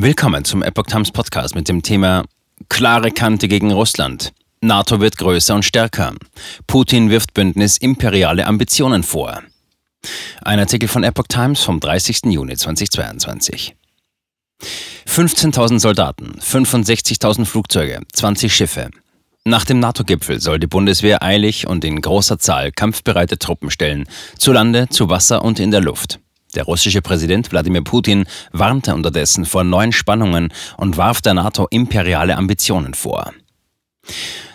Willkommen zum Epoch Times Podcast mit dem Thema Klare Kante gegen Russland. NATO wird größer und stärker. Putin wirft Bündnis imperiale Ambitionen vor. Ein Artikel von Epoch Times vom 30. Juni 2022. 15.000 Soldaten, 65.000 Flugzeuge, 20 Schiffe. Nach dem NATO-Gipfel soll die Bundeswehr eilig und in großer Zahl kampfbereite Truppen stellen, zu Lande, zu Wasser und in der Luft. Der russische Präsident Wladimir Putin warnte unterdessen vor neuen Spannungen und warf der NATO imperiale Ambitionen vor.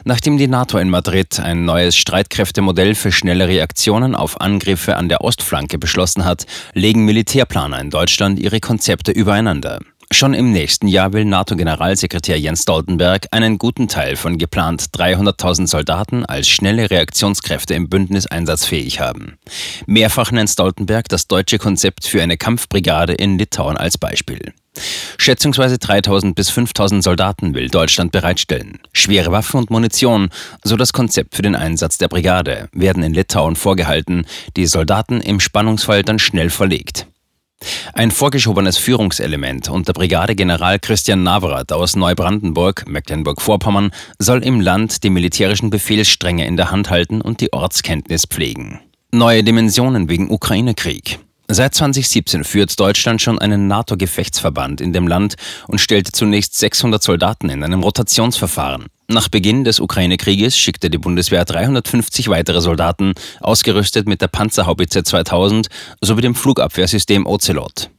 Nachdem die NATO in Madrid ein neues Streitkräftemodell für schnelle Reaktionen auf Angriffe an der Ostflanke beschlossen hat, legen Militärplaner in Deutschland ihre Konzepte übereinander. Schon im nächsten Jahr will NATO-Generalsekretär Jens Stoltenberg einen guten Teil von geplant 300.000 Soldaten als schnelle Reaktionskräfte im Bündnis einsatzfähig haben. Mehrfach nennt Stoltenberg das deutsche Konzept für eine Kampfbrigade in Litauen als Beispiel. Schätzungsweise 3000 bis 5000 Soldaten will Deutschland bereitstellen. Schwere Waffen und Munition, so das Konzept für den Einsatz der Brigade, werden in Litauen vorgehalten, die Soldaten im Spannungsfall dann schnell verlegt. Ein vorgeschobenes Führungselement unter Brigadegeneral Christian Navrat aus Neubrandenburg, Mecklenburg-Vorpommern, soll im Land die militärischen Befehlsstränge in der Hand halten und die Ortskenntnis pflegen. Neue Dimensionen wegen Ukraine-Krieg. Seit 2017 führt Deutschland schon einen NATO-Gefechtsverband in dem Land und stellte zunächst 600 Soldaten in einem Rotationsverfahren. Nach Beginn des Ukraine-Krieges schickte die Bundeswehr 350 weitere Soldaten, ausgerüstet mit der Panzerhaubitze 2000 sowie dem Flugabwehrsystem Ocelot.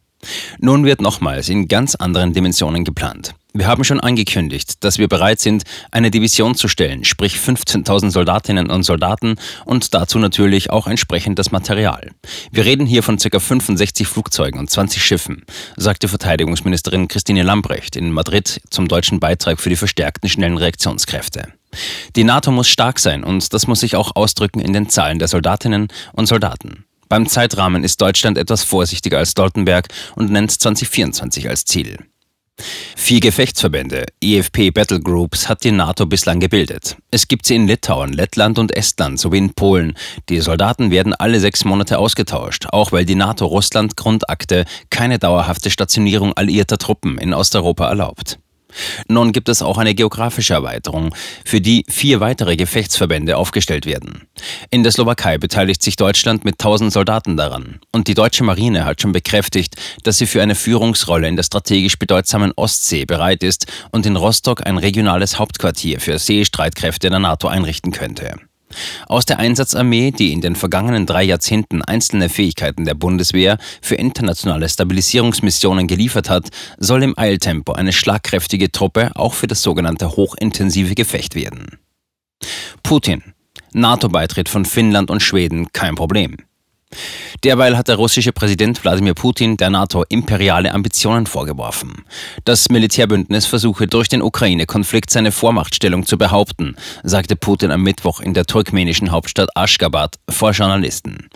Nun wird nochmals in ganz anderen Dimensionen geplant. Wir haben schon angekündigt, dass wir bereit sind, eine Division zu stellen, sprich 15.000 Soldatinnen und Soldaten und dazu natürlich auch entsprechend das Material. Wir reden hier von ca. 65 Flugzeugen und 20 Schiffen, sagte Verteidigungsministerin Christine Lambrecht in Madrid zum deutschen Beitrag für die verstärkten schnellen Reaktionskräfte. Die NATO muss stark sein und das muss sich auch ausdrücken in den Zahlen der Soldatinnen und Soldaten. Beim Zeitrahmen ist Deutschland etwas vorsichtiger als Stoltenberg und nennt 2024 als Ziel. Vier Gefechtsverbände, EFP Battle Groups, hat die NATO bislang gebildet. Es gibt sie in Litauen, Lettland und Estland sowie in Polen. Die Soldaten werden alle sechs Monate ausgetauscht, auch weil die NATO-Russland-Grundakte keine dauerhafte Stationierung alliierter Truppen in Osteuropa erlaubt. Nun gibt es auch eine geografische Erweiterung, für die vier weitere Gefechtsverbände aufgestellt werden. In der Slowakei beteiligt sich Deutschland mit 1000 Soldaten daran. Und die deutsche Marine hat schon bekräftigt, dass sie für eine Führungsrolle in der strategisch bedeutsamen Ostsee bereit ist und in Rostock ein regionales Hauptquartier für Seestreitkräfte der NATO einrichten könnte. Aus der Einsatzarmee, die in den vergangenen drei Jahrzehnten einzelne Fähigkeiten der Bundeswehr für internationale Stabilisierungsmissionen geliefert hat, soll im Eiltempo eine schlagkräftige Truppe auch für das sogenannte hochintensive Gefecht werden. Putin. NATO-Beitritt von Finnland und Schweden kein Problem. Derweil hat der russische Präsident Wladimir Putin der NATO imperiale Ambitionen vorgeworfen. Das Militärbündnis versuche durch den Ukraine-Konflikt seine Vormachtstellung zu behaupten, sagte Putin am Mittwoch in der turkmenischen Hauptstadt Aschgabat vor Journalisten.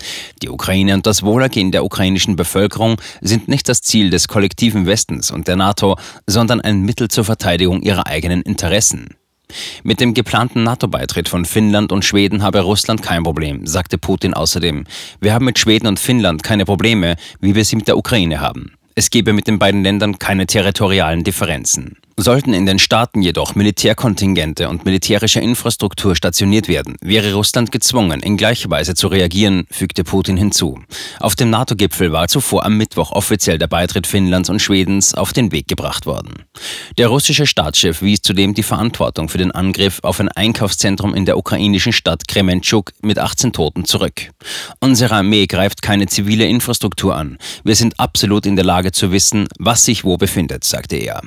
Die Ukraine und das Wohlergehen der ukrainischen Bevölkerung sind nicht das Ziel des kollektiven Westens und der NATO, sondern ein Mittel zur Verteidigung ihrer eigenen Interessen. Mit dem geplanten NATO-Beitritt von Finnland und Schweden habe Russland kein Problem, sagte Putin außerdem. Wir haben mit Schweden und Finnland keine Probleme, wie wir sie mit der Ukraine haben. Es gebe mit den beiden Ländern keine territorialen Differenzen. Sollten in den Staaten jedoch Militärkontingente und militärische Infrastruktur stationiert werden, wäre Russland gezwungen, in gleicher Weise zu reagieren, fügte Putin hinzu. Auf dem NATO-Gipfel war zuvor am Mittwoch offiziell der Beitritt Finnlands und Schwedens auf den Weg gebracht worden. Der russische Staatschef wies zudem die Verantwortung für den Angriff auf ein Einkaufszentrum in der ukrainischen Stadt Kremenchuk mit 18 Toten zurück. Unsere Armee greift keine zivile Infrastruktur an. Wir sind absolut in der Lage zu wissen, was sich wo befindet, sagte er.